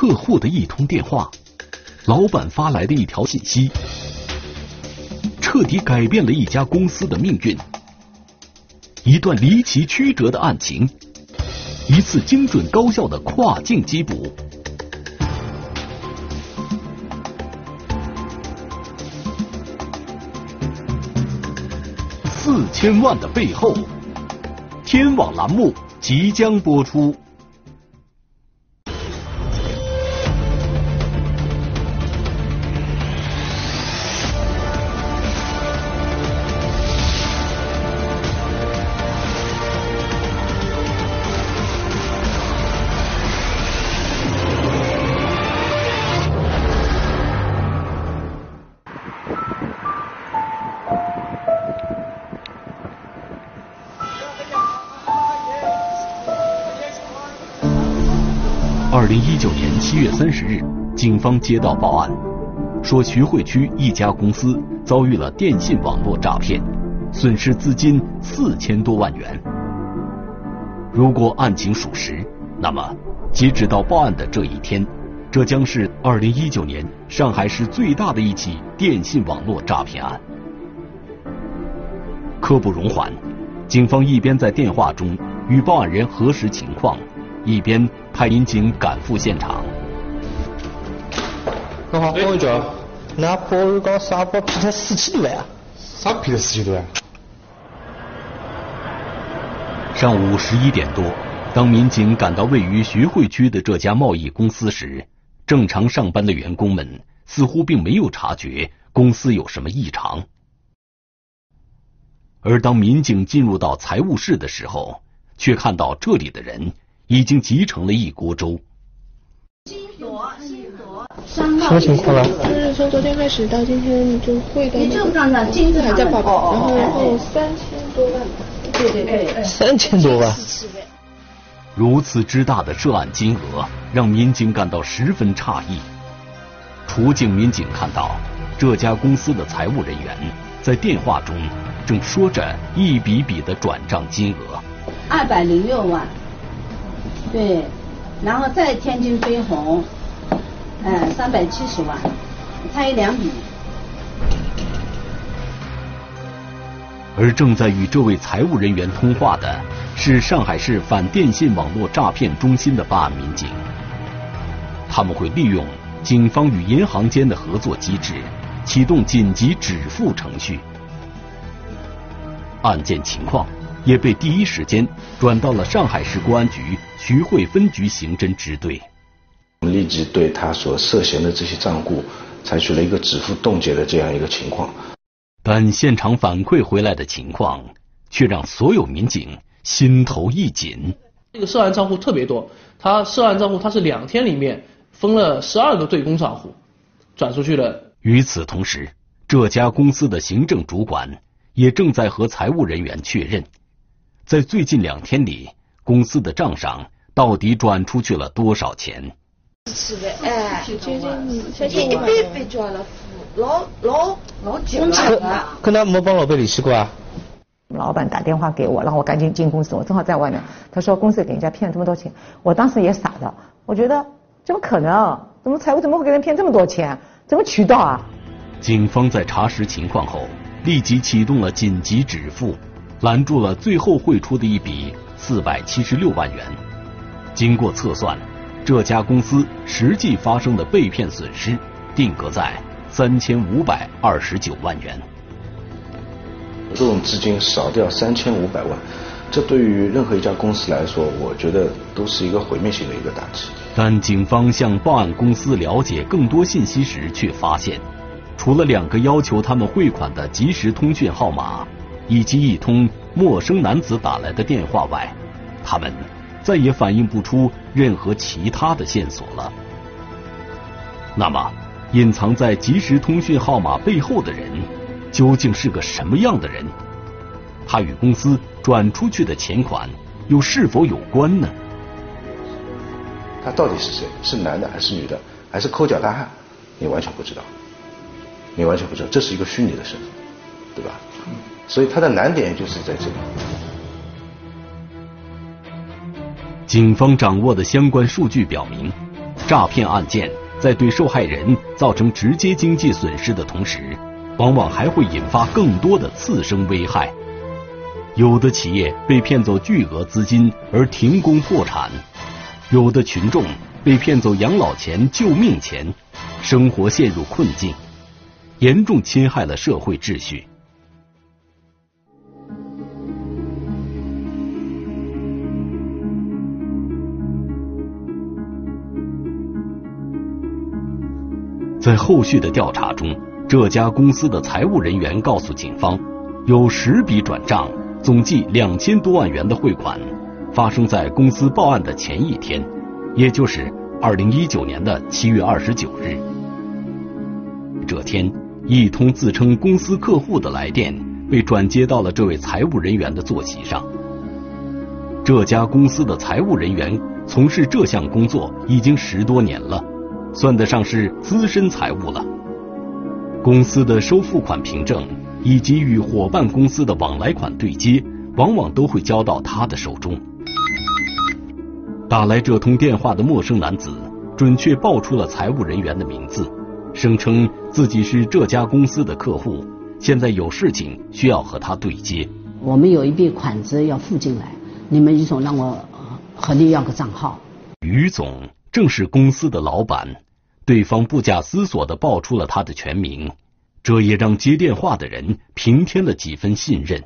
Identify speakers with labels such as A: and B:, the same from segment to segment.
A: 客户的一通电话，老板发来的一条信息，彻底改变了一家公司的命运。一段离奇曲折的案情，一次精准高效的跨境缉捕。四千万的背后，天网栏目即将播出。零一九年七月三十日，警方接到报案，说徐汇区一家公司遭遇了电信网络诈骗，损失资金四千多万元。如果案情属实，那么截止到报案的这一天，这将是二零一九年上海市最大的一起电信网络诈骗案。刻不容缓，警方一边在电话中与报案人核实情况。一边派民警赶赴现场。
B: 你好，那保安讲啥包骗他四千多万啊？
C: 啥骗他四千多万？
A: 上午十一点多，当民警赶到位于徐汇区的这家贸易公司时，正常上班的员工们似乎并没有察觉公司有什么异常。而当民警进入到财务室的时候，却看到这里的人。已经集成了一锅粥。
B: 什么情况啊？
D: 就是从昨天开始到今天就汇到
E: 你这账上金
D: 还在报告，然后然后三千多万。
E: 对对对，
B: 三千多万。
A: 如此之大的涉案金额，让民警感到十分诧异。出警民警看到，这家公司的财务人员在电话中正说着一笔笔的转账金额。
E: 二百零六万。对，然后在天津飞鸿，嗯，三百七十万，差一两笔。
A: 而正在与这位财务人员通话的是上海市反电信网络诈骗中心的办案民警，他们会利用警方与银行间的合作机制，启动紧急止付程序。案件情况。也被第一时间转到了上海市公安局徐汇分局刑侦支队。
F: 我们立即对他所涉嫌的这些账户采取了一个止付冻结的这样一个情况。
A: 但现场反馈回来的情况却让所有民警心头一紧。
G: 这个涉案账户特别多，他涉案账户他是两天里面分了十二个对公账户转出去了。
A: 与此同时，这家公司的行政主管也正在和财务人员确认。在最近两天里，公司的账上到底转出去了多少钱？
D: 是的，哎，接近一百倍就了，老老老久了。
B: 可能没帮老板联系过啊？
H: 老板打电话给我，让我赶紧进公司，我正好在外面。他说公司给人家骗了这么多钱，我当时也傻了，我觉得怎么可能？怎么财务怎么会给人骗这么多钱？怎么渠道啊？
A: 警方在查实情况后，立即启动了紧急止付。拦住了最后汇出的一笔四百七十六万元。经过测算，这家公司实际发生的被骗损失定格在三千五百二十九万元。
F: 这种资金少掉三千五百万，这对于任何一家公司来说，我觉得都是一个毁灭性的一个打击。
A: 但警方向报案公司了解更多信息时，却发现，除了两个要求他们汇款的即时通讯号码。以及一通陌生男子打来的电话外，他们再也反映不出任何其他的线索了。那么，隐藏在即时通讯号码背后的人，究竟是个什么样的人？他与公司转出去的钱款又是否有关呢？
F: 他到底是谁？是男的还是女的？还是抠脚大汉？你完全不知道，你完全不知道，这是一个虚拟的身份，对吧？所以它的难点就是在这里。
A: 警方掌握的相关数据表明，诈骗案件在对受害人造成直接经济损失的同时，往往还会引发更多的次生危害。有的企业被骗走巨额资金而停工破产，有的群众被骗走养老钱、救命钱，生活陷入困境，严重侵害了社会秩序。在后续的调查中，这家公司的财务人员告诉警方，有十笔转账，总计两千多万元的汇款，发生在公司报案的前一天，也就是二零一九年的七月二十九日。这天，一通自称公司客户的来电被转接到了这位财务人员的座席上。这家公司的财务人员从事这项工作已经十多年了。算得上是资深财务了。公司的收付款凭证以及与伙伴公司的往来款对接，往往都会交到他的手中。打来这通电话的陌生男子，准确报出了财务人员的名字，声称自己是这家公司的客户，现在有事情需要和他对接。
E: 我们有一笔款子要付进来，你们于总让我和你要个账号。
A: 于总。正是公司的老板，对方不假思索的报出了他的全名，这也让接电话的人平添了几分信任。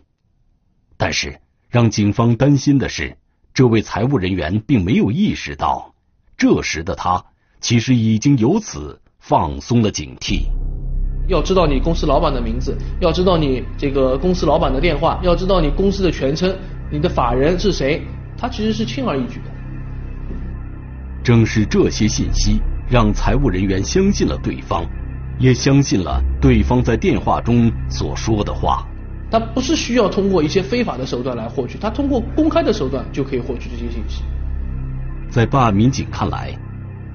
A: 但是，让警方担心的是，这位财务人员并没有意识到，这时的他其实已经由此放松了警惕。
G: 要知道你公司老板的名字，要知道你这个公司老板的电话，要知道你公司的全称，你的法人是谁，他其实是轻而易举的。
A: 正是这些信息让财务人员相信了对方，也相信了对方在电话中所说的话。
G: 他不是需要通过一些非法的手段来获取，他通过公开的手段就可以获取这些信息。
A: 在办案民警看来，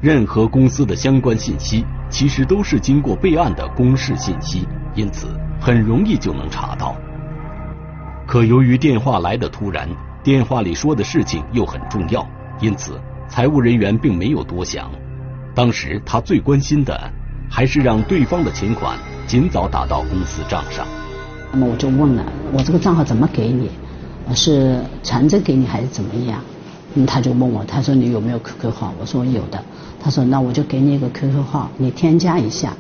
A: 任何公司的相关信息其实都是经过备案的公示信息，因此很容易就能查到。可由于电话来的突然，电话里说的事情又很重要，因此。财务人员并没有多想，当时他最关心的还是让对方的钱款尽早打到公司账上。
E: 那么我就问了，我这个账号怎么给你？是传真给你还是怎么样？嗯，他就问我，他说你有没有 QQ 号？我说有的。他说那我就给你一个 QQ 号，你添加一下。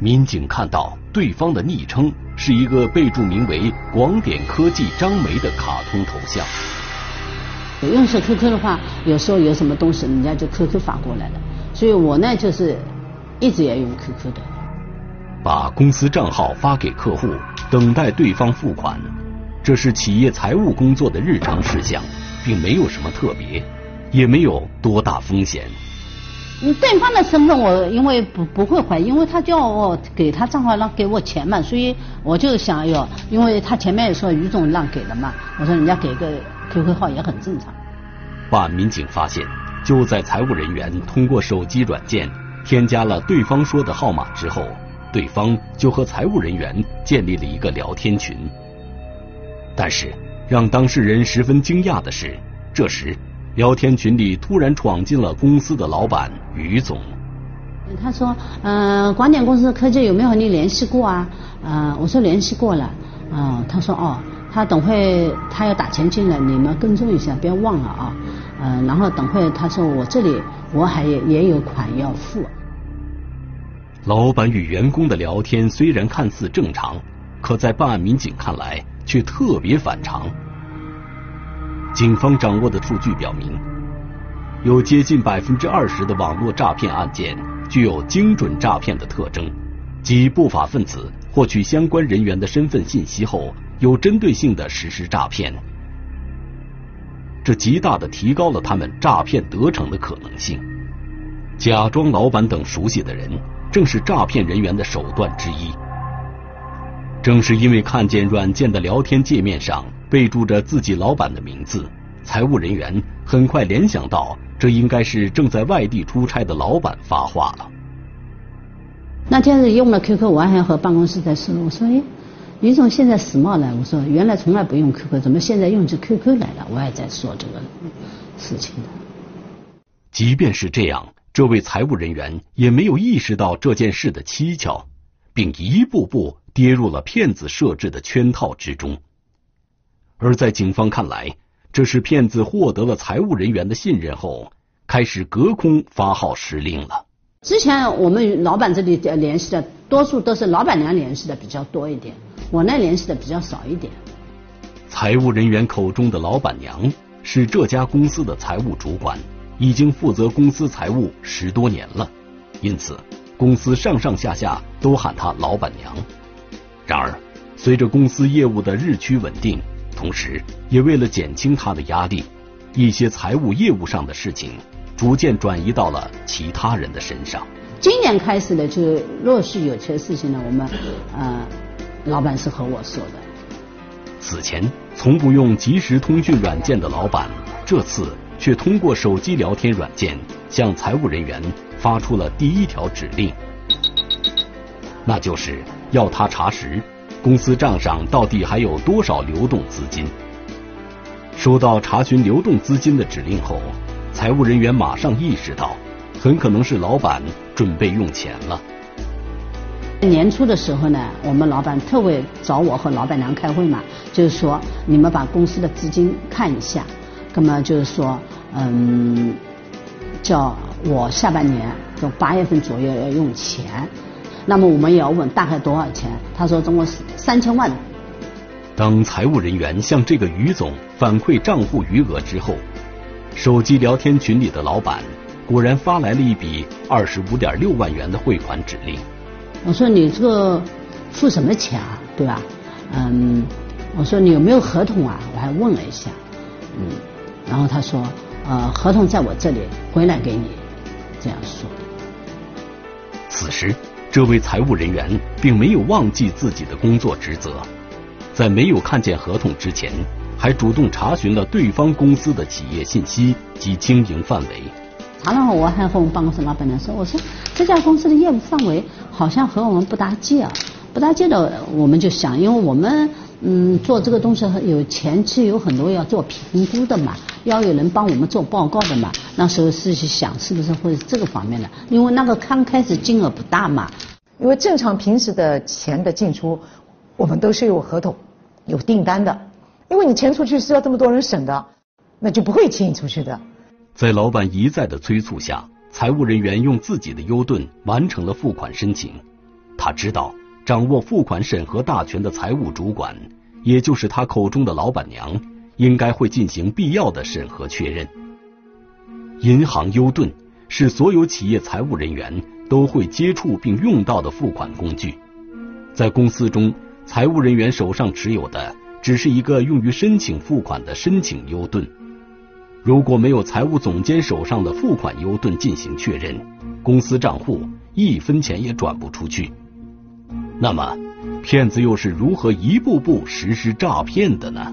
A: 民警看到对方的昵称是一个备注名为“广点科技张梅”的卡通头像。
E: 用是 QQ 的话，有时候有什么东西，人家就 QQ 发过来了。所以我呢，就是一直也用 QQ 的。
A: 把公司账号发给客户，等待对方付款，这是企业财务工作的日常事项，并没有什么特别，也没有多大风险。
E: 你对方的身份，我因为不不会怀疑，因为他叫我给他账号让给我钱嘛，所以我就想要，因为他前面也说于总让给的嘛，我说人家给个。QQ 号也很正常。
A: 办案民警发现，就在财务人员通过手机软件添加了对方说的号码之后，对方就和财务人员建立了一个聊天群。但是，让当事人十分惊讶的是，这时聊天群里突然闯进了公司的老板于总。
E: 他说：“嗯，广点公司科技有没有和你联系过啊？”呃，我说联系过了。嗯，他说：“哦。”他等会他要打钱进来，你们跟踪一下，不要忘了啊。嗯，然后等会他说我这里我还也有款要付。
A: 老板与员工的聊天虽然看似正常，可在办案民警看来却特别反常。警方掌握的数据表明，有接近百分之二十的网络诈骗案件具有精准诈骗的特征，即不法分子获取相关人员的身份信息后。有针对性的实施诈骗，这极大的提高了他们诈骗得逞的可能性。假装老板等熟悉的人，正是诈骗人员的手段之一。正是因为看见软件的聊天界面上备注着自己老板的名字，财务人员很快联想到，这应该是正在外地出差的老板发话了。
E: 那天是用了 QQ，我还和办公室在说，我说哎。于总现在时髦了，我说原来从来不用 QQ，怎么现在用起 QQ 来了？我也在说这个事情
A: 即便是这样，这位财务人员也没有意识到这件事的蹊跷，并一步步跌入了骗子设置的圈套之中。而在警方看来，这是骗子获得了财务人员的信任后，开始隔空发号施令了。
E: 之前我们老板这里联系的多数都是老板娘联系的比较多一点，我那联系的比较少一点。
A: 财务人员口中的老板娘是这家公司的财务主管，已经负责公司财务十多年了，因此公司上上下下都喊她老板娘。然而，随着公司业务的日趋稳定，同时也为了减轻她的压力，一些财务业务上的事情逐渐转移到了其他人的身上。
E: 今年开始呢，就陆续有些事情呢，我们呃，老板是和我说的。
A: 此前从不用即时通讯软件的老板，这次却通过手机聊天软件向财务人员发出了第一条指令，那就是要他查实公司账上到底还有多少流动资金。收到查询流动资金的指令后，财务人员马上意识到，很可能是老板准备用钱了。
E: 年初的时候呢，我们老板特为找我和老板娘开会嘛，就是说你们把公司的资金看一下，那么就是说，嗯，叫我下半年就八月份左右要用钱，那么我们也要问大概多少钱，他说总共是三千万。
A: 当财务人员向这个于总反馈账户余额之后，手机聊天群里的老板果然发来了一笔二十五点六万元的汇款指令。
E: 我说你这个付什么钱啊，对吧？嗯，我说你有没有合同啊？我还问了一下，嗯，然后他说，呃，合同在我这里，回来给你，这样说。
A: 此时，这位财务人员并没有忘记自己的工作职责，在没有看见合同之前，还主动查询了对方公司的企业信息及经营范围。
E: 查了后，我还和我们办公室老板娘说：“我说这家公司的业务范围好像和我们不搭界啊，不搭界的，我们就想，因为我们嗯做这个东西有前期有很多要做评估的嘛，要有人帮我们做报告的嘛。那时候是去想是不是会这个方面的，因为那个刚开始金额不大嘛。
H: 因为正常平时的钱的进出，我们都是有合同、有订单的。因为你钱出去是要这么多人审的，那就不会轻易出去的。”
A: 在老板一再的催促下，财务人员用自己的优盾完成了付款申请。他知道，掌握付款审核大权的财务主管，也就是他口中的老板娘，应该会进行必要的审核确认。银行优盾是所有企业财务人员都会接触并用到的付款工具。在公司中，财务人员手上持有的只是一个用于申请付款的申请优盾。如果没有财务总监手上的付款优盾进行确认，公司账户一分钱也转不出去。那么，骗子又是如何一步步实施诈骗的呢？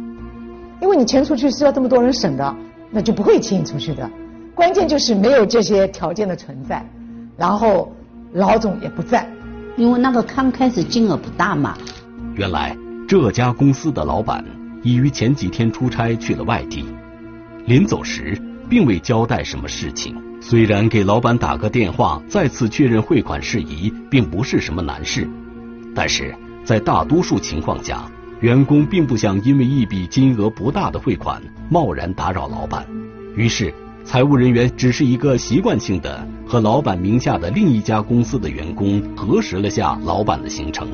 H: 因为你钱出去是要这么多人审的，那就不会轻易出去的。关键就是没有这些条件的存在，然后老总也不在，
E: 因为那个刚开始金额不大嘛。
A: 原来这家公司的老板已于前几天出差去了外地。临走时，并未交代什么事情。虽然给老板打个电话，再次确认汇款事宜，并不是什么难事，但是在大多数情况下，员工并不想因为一笔金额不大的汇款贸然打扰老板。于是，财务人员只是一个习惯性的和老板名下的另一家公司的员工核实了下老板的行程。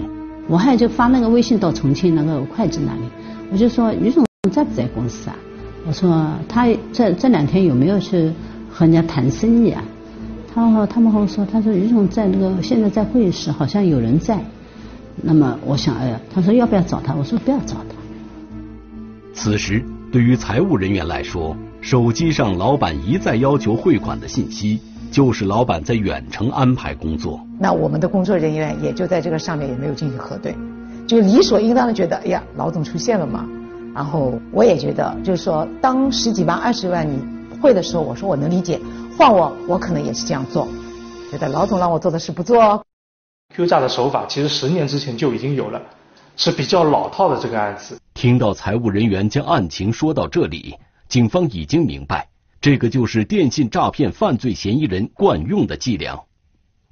E: 我还就发那个微信到重庆那个会计那里，我就说于总在不在公司啊？我说他这这两天有没有去和人家谈生意啊？他和他们和我说，他说于总在那个现在在会议室，好像有人在。那么我想，哎呀，他说要不要找他？我说不要找他。
A: 此时，对于财务人员来说，手机上老板一再要求汇款的信息，就是老板在远程安排工作。
H: 那我们的工作人员也就在这个上面也没有进行核对，就理所应当的觉得，哎呀，老总出现了嘛。然后我也觉得，就是说，当十几万、二十万你会的时候，我说我能理解，换我，我可能也是这样做。觉得老总让我做的事不做哦。
C: Q 诈的手法其实十年之前就已经有了，是比较老套的这个案子。
A: 听到财务人员将案情说到这里，警方已经明白，这个就是电信诈骗犯罪嫌疑人惯用的伎俩。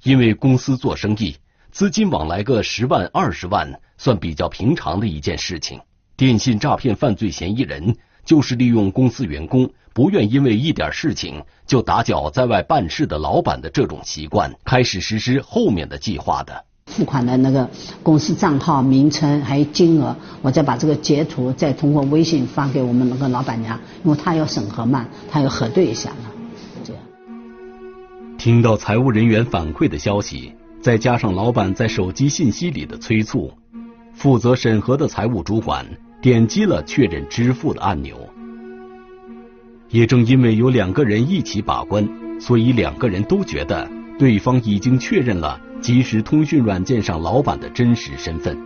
A: 因为公司做生意，资金往来个十万二十万算比较平常的一件事情。电信诈骗犯罪嫌疑人就是利用公司员工不愿因为一点事情就打搅在外办事的老板的这种习惯，开始实施后面的计划的。
E: 付款的那个公司账号名称还有金额，我再把这个截图再通过微信发给我们那个老板娘，因为她要审核嘛，她要核对一下嘛，这样。
A: 听到财务人员反馈的消息，再加上老板在手机信息里的催促，负责审核的财务主管点击了确认支付的按钮。也正因为有两个人一起把关，所以两个人都觉得对方已经确认了。即时通讯软件上老板的真实身份，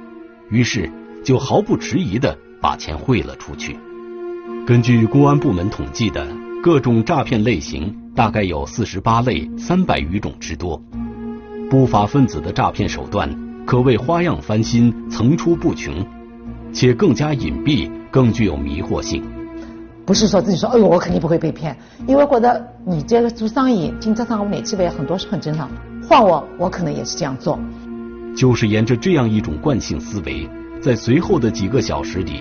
A: 于是就毫不迟疑的把钱汇了出去。根据公安部门统计的各种诈骗类型，大概有四十八类三百余种之多。不法分子的诈骗手段可谓花样翻新、层出不穷，且更加隐蔽，更具有迷惑性。
H: 不是说自己说，哎呦，我肯定不会被骗，因为觉得你这个做生意，经常上我哪去呗，很多是很正常。换我，我可能也是这样做。
A: 就是沿着这样一种惯性思维，在随后的几个小时里，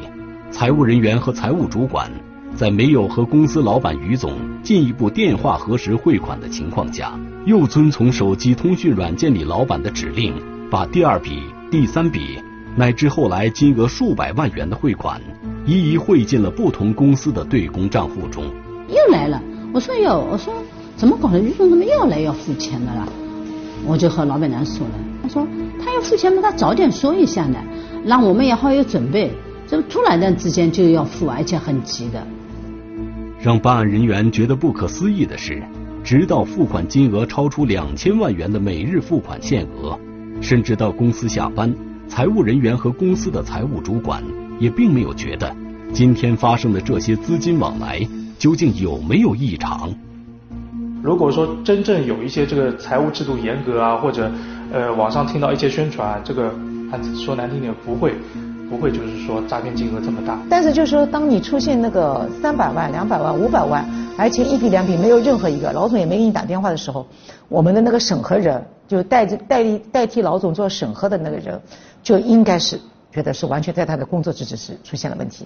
A: 财务人员和财务主管在没有和公司老板于总进一步电话核实汇款的情况下，又遵从手机通讯软件里老板的指令，把第二笔、第三笔乃至后来金额数百万元的汇款，一一汇进了不同公司的对公账户中。
E: 又来了，我说哟，我说怎么搞的？于总怎么又来要付钱的了？我就和老板娘说了，他说他要付钱嘛，他早点说一下呢，让我们也好有准备。这突然的之间就要付，而且很急的。
A: 让办案人员觉得不可思议的是，直到付款金额超出两千万元的每日付款限额，甚至到公司下班，财务人员和公司的财务主管也并没有觉得今天发生的这些资金往来究竟有没有异常。
C: 如果说真正有一些这个财务制度严格啊，或者呃网上听到一些宣传，这个说难听点不会不会就是说诈骗金额这么大。
H: 但是就是说，当你出现那个三百万、两百万、五百万，而且一笔两笔没有任何一个老总也没给你打电话的时候，我们的那个审核人就代代理代替老总做审核的那个人，就应该是觉得是完全在他的工作职责是出现了问题。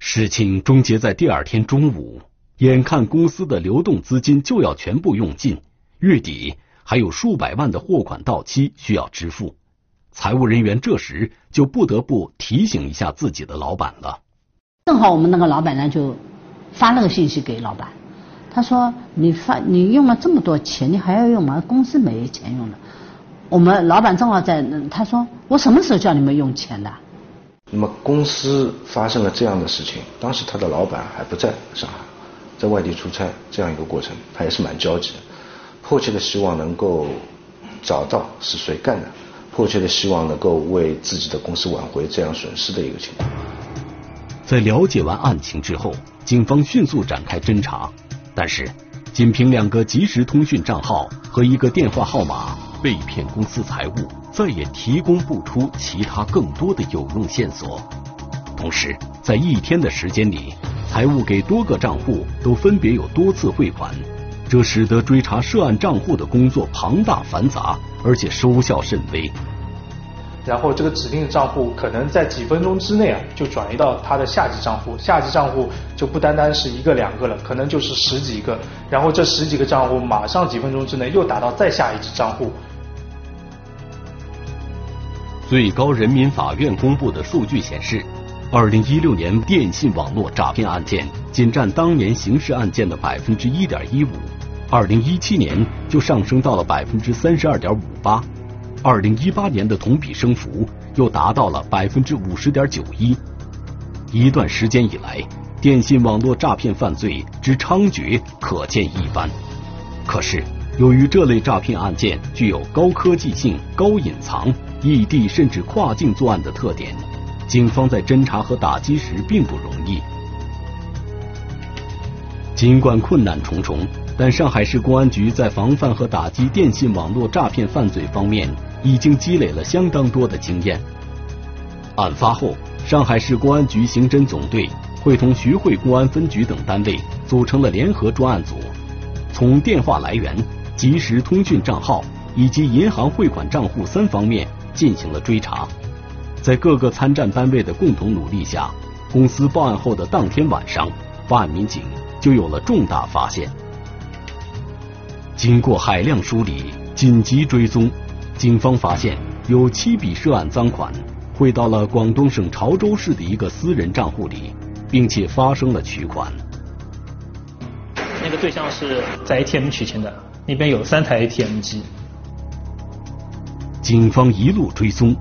A: 事情终结在第二天中午。眼看公司的流动资金就要全部用尽，月底还有数百万的货款到期需要支付，财务人员这时就不得不提醒一下自己的老板了。
E: 正好我们那个老板呢就发了个信息给老板，他说：“你发你用了这么多钱，你还要用吗？公司没钱用了。”我们老板正好在，他说：“我什么时候叫你们用钱的？”
F: 那么公司发生了这样的事情，当时他的老板还不在上海。在外地出差这样一个过程，他也是蛮焦急的，迫切的希望能够找到是谁干的，迫切的希望能够为自己的公司挽回这样损失的一个情况。
A: 在了解完案情之后，警方迅速展开侦查，但是仅凭两个即时通讯账号和一个电话号码，被骗公司财务再也提供不出其他更多的有用线索。同时，在一天的时间里。财务给多个账户都分别有多次汇款，这使得追查涉案账户的工作庞大繁杂，而且收效甚微。
C: 然后这个指定的账户可能在几分钟之内啊就转移到他的下级账户，下级账户就不单单是一个两个了，可能就是十几个。然后这十几个账户马上几分钟之内又打到再下一级账户。
A: 最高人民法院公布的数据显示。二零一六年电信网络诈骗案件仅占当年刑事案件的百分之一点一五，二零一七年就上升到了百分之三十二点五八，二零一八年的同比升幅又达到了百分之五十点九一。一段时间以来，电信网络诈骗犯罪之猖獗可见一斑。可是，由于这类诈骗案件具有高科技性、高隐藏、异地甚至跨境作案的特点。警方在侦查和打击时并不容易。尽管困难重重，但上海市公安局在防范和打击电信网络诈骗犯罪方面已经积累了相当多的经验。案发后，上海市公安局刑侦总队会同徐汇公安分局等单位组成了联合专案组，从电话来源、即时通讯账号以及银行汇款账户三方面进行了追查。在各个参战单位的共同努力下，公司报案后的当天晚上，办案民警就有了重大发现。经过海量梳理、紧急追踪，警方发现有七笔涉案赃款汇到了广东省潮州市的一个私人账户里，并且发生了取款。
I: 那个对象是在 ATM 取钱的，那边有三台 ATM 机。
A: 警方一路追踪，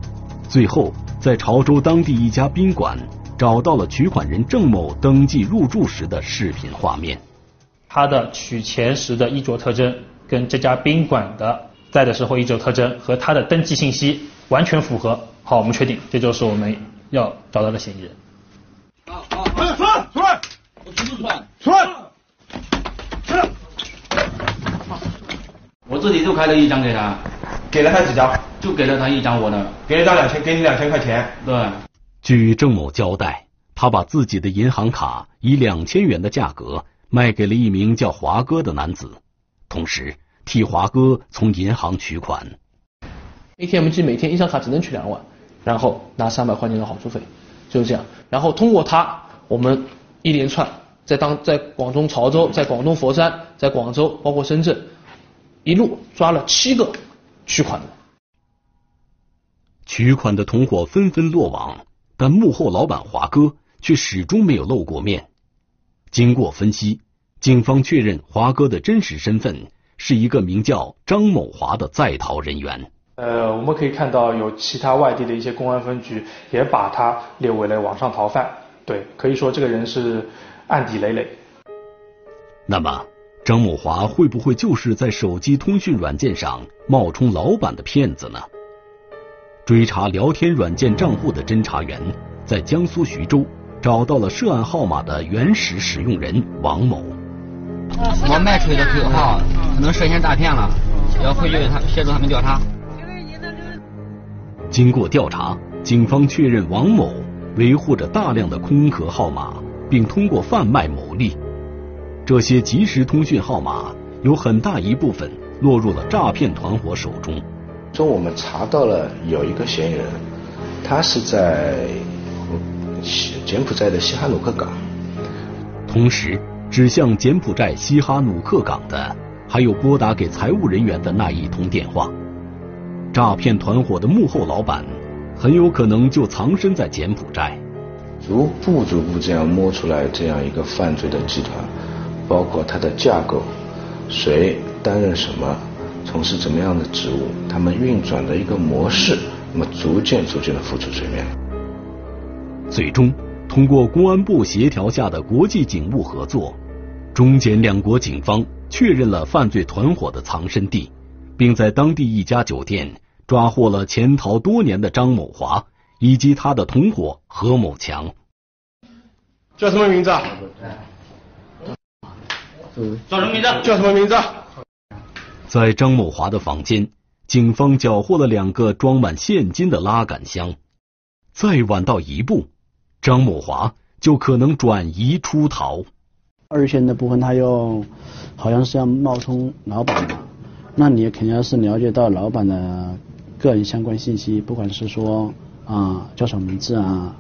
A: 最后。在潮州当地一家宾馆找到了取款人郑某登记入住时的视频画面。
I: 他的取钱时的衣着特征跟这家宾馆的在的时候衣着特征和他的登记信息完全符合。好，我们确定这就是我们要找到的嫌疑人。
J: 好，好，出来，出来，出来，我出不出来？出来，出来。
K: 我自己就开了一张给他。
J: 给了他几张？
K: 就给了他一张我的，
J: 给了张两千，给你两千块钱。
K: 对。
A: 据郑某交代，他把自己的银行卡以两千元的价格卖给了一名叫华哥的男子，同时替华哥从银行取款。
G: ATM 机每天一张卡只能取两万，然后拿三百块钱的好处费，就是这样。然后通过他，我们一连串在当在广东潮州、在广东佛山、在广州，包括深圳，一路抓了七个。取款的，
A: 取款的同伙纷纷落网，但幕后老板华哥却始终没有露过面。经过分析，警方确认华哥的真实身份是一个名叫张某华的在逃人员。
C: 呃，我们可以看到有其他外地的一些公安分局也把他列为了网上逃犯。对，可以说这个人是案底累累。
A: 那么。张某华会不会就是在手机通讯软件上冒充老板的骗子呢？追查聊天软件账户的侦查员在江苏徐州找到了涉案号码的原始使用人王某。
L: 我卖出去的 QQ 号可能涉嫌诈骗了，要回去他协助他们调查。
A: 经过调查，警方确认王某维护着大量的空壳号码，并通过贩卖牟利。这些即时通讯号码有很大一部分落入了诈骗团伙手中。
F: 说我们查到了有一个嫌疑人，他是在柬埔寨的西哈努克港。
A: 同时，指向柬埔寨西哈努克港的还有拨打给财务人员的那一通电话。诈骗团伙的幕后老板很有可能就藏身在柬埔寨。
F: 逐步逐步这样摸出来这样一个犯罪的集团。包括它的架构，谁担任什么，从事怎么样的职务，他们运转的一个模式，那么逐渐逐渐的浮出水面。
A: 最终，通过公安部协调下的国际警务合作，中柬两国警方确认了犯罪团伙的藏身地，并在当地一家酒店抓获了潜逃多年的张某华以及他的同伙何某强。
J: 叫什么名字？啊？
K: 叫什么名字？
J: 叫什么名字？
A: 在张某华的房间，警方缴获了两个装满现金的拉杆箱。再晚到一步，张某华就可能转移出逃。
M: 二线的部分，他要好像是要冒充老板嘛，那你肯定要是了解到老板的个人相关信息，不管是说啊叫什么名字啊，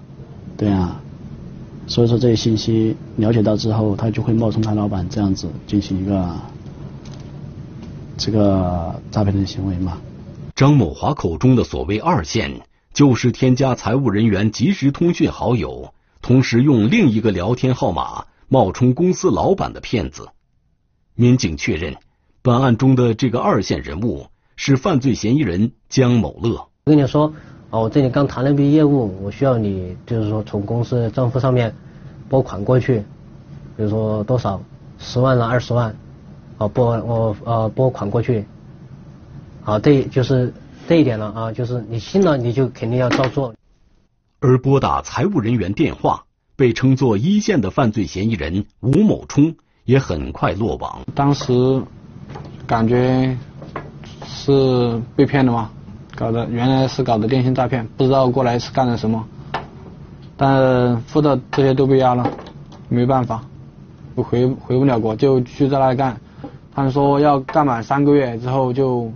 M: 对啊。所以说这些信息了解到之后，他就会冒充他老板这样子进行一个这个诈骗的行为嘛。
A: 张某华口中的所谓二线，就是添加财务人员即时通讯好友，同时用另一个聊天号码冒充公司老板的骗子。民警确认，本案中的这个二线人物是犯罪嫌疑人江某乐。
N: 我跟你说。哦，我这里刚谈了一笔业务，我需要你就是说从公司账户上面拨款过去，比如说多少十万了二十万，哦拨我呃拨款过去，好这就是这一点了啊，就是你信了你就肯定要照做。
A: 而拨打财务人员电话被称作一线的犯罪嫌疑人吴某冲也很快落网。
O: 当时感觉是被骗的吗？搞的原来是搞的电信诈骗，不知道过来是干的什么，但付的这些都被压了。没办法，我回回不了国，就去在那干。他们说要干满三个月之后就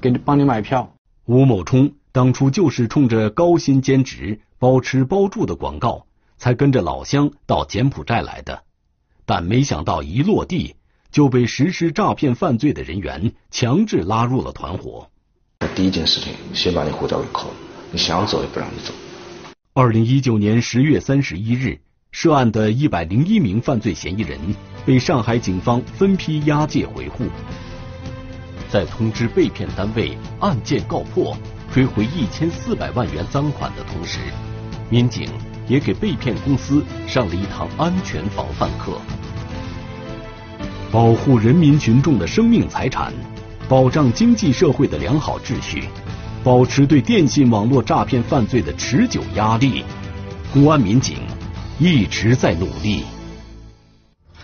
O: 给你帮你买票。
A: 吴某冲当初就是冲着高薪兼职、包吃包住的广告，才跟着老乡到柬埔寨来的，但没想到一落地就被实施诈骗犯罪的人员强制拉入了团伙。
F: 第一件事情，先把你护照给扣了，你想走也不让你走。
A: 二零一九年十月三十一日，涉案的一百零一名犯罪嫌疑人被上海警方分批押解回沪。在通知被骗单位案件告破、追回一千四百万元赃款的同时，民警也给被骗公司上了一堂安全防范课，保护人民群众的生命财产，保障经济社会的良好秩序。保持对电信网络诈骗犯罪的持久压力，公安民警一直在努力。